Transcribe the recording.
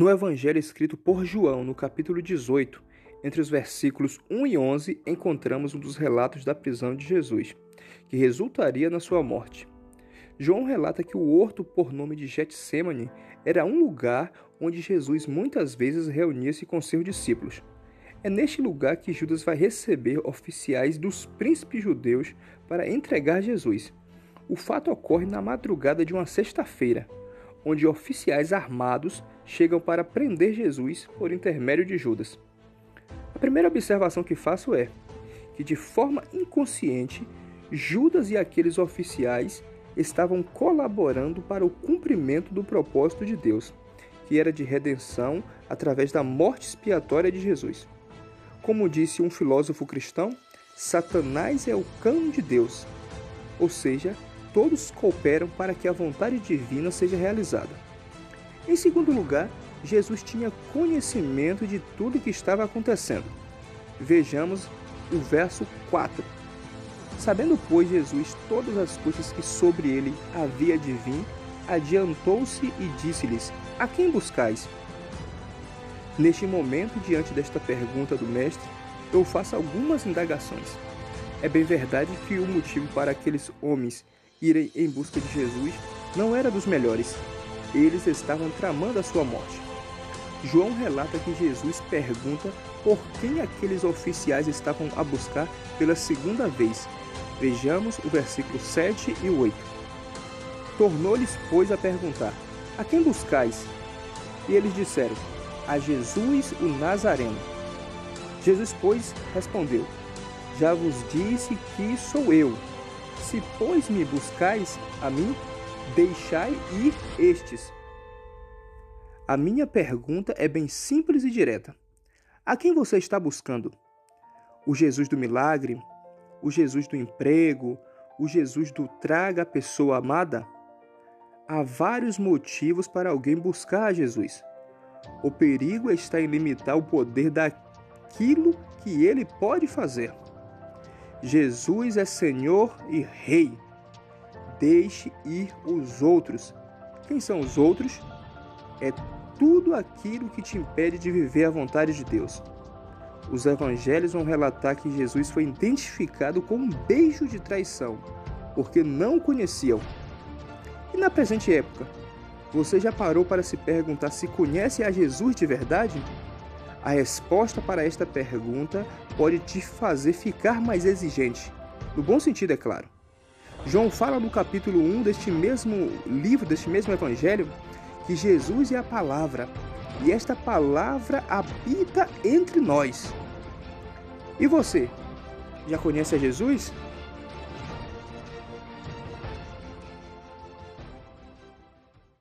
No Evangelho escrito por João, no capítulo 18, entre os versículos 1 e 11, encontramos um dos relatos da prisão de Jesus, que resultaria na sua morte. João relata que o horto por nome de Getsemane era um lugar onde Jesus muitas vezes reunia-se com seus discípulos. É neste lugar que Judas vai receber oficiais dos príncipes judeus para entregar Jesus. O fato ocorre na madrugada de uma sexta-feira, onde oficiais armados chegam para prender Jesus por intermédio de Judas. A primeira observação que faço é que, de forma inconsciente, Judas e aqueles oficiais estavam colaborando para o cumprimento do propósito de Deus, que era de redenção através da morte expiatória de Jesus. Como disse um filósofo cristão, Satanás é o cão de Deus, ou seja, todos cooperam para que a vontade divina seja realizada. Em segundo lugar, Jesus tinha conhecimento de tudo o que estava acontecendo. Vejamos o verso 4. Sabendo, pois, Jesus todas as coisas que sobre ele havia de vir, adiantou-se e disse-lhes: A quem buscais? Neste momento, diante desta pergunta do Mestre, eu faço algumas indagações. É bem verdade que o motivo para aqueles homens irem em busca de Jesus não era dos melhores. Eles estavam tramando a sua morte. João relata que Jesus pergunta por quem aqueles oficiais estavam a buscar pela segunda vez. Vejamos o versículo 7 e 8. Tornou-lhes, pois, a perguntar: A quem buscais? E eles disseram: A Jesus o Nazareno. Jesus, pois, respondeu: Já vos disse que sou eu. Se, pois, me buscais a mim, deixai ir estes. A minha pergunta é bem simples e direta. A quem você está buscando? O Jesus do milagre? O Jesus do emprego? O Jesus do traga a pessoa amada? Há vários motivos para alguém buscar a Jesus. O perigo está em limitar o poder daquilo que ele pode fazer. Jesus é Senhor e Rei. Deixe ir os outros. Quem são os outros? É tudo aquilo que te impede de viver a vontade de Deus. Os evangelhos vão relatar que Jesus foi identificado com um beijo de traição, porque não o conheciam. E na presente época, você já parou para se perguntar se conhece a Jesus de verdade? A resposta para esta pergunta pode te fazer ficar mais exigente, no bom sentido, é claro. João fala no capítulo 1 deste mesmo livro, deste mesmo evangelho, que Jesus é a palavra e esta palavra habita entre nós. E você? Já conhece a Jesus?